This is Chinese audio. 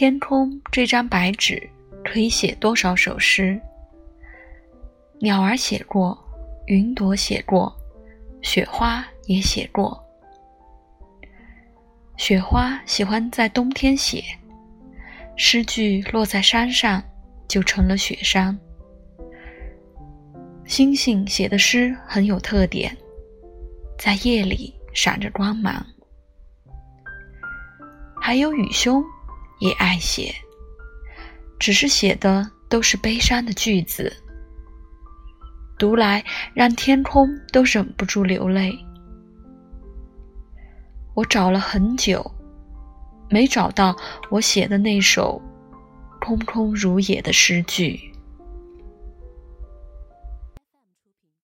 天空这张白纸可以写多少首诗？鸟儿写过，云朵写过，雪花也写过。雪花喜欢在冬天写，诗句落在山上，就成了雪山。星星写的诗很有特点，在夜里闪着光芒。还有雨兄也爱写，只是写的都是悲伤的句子。读来让天空都忍不住流泪。我找了很久，没找到我写的那首空空如也的诗句。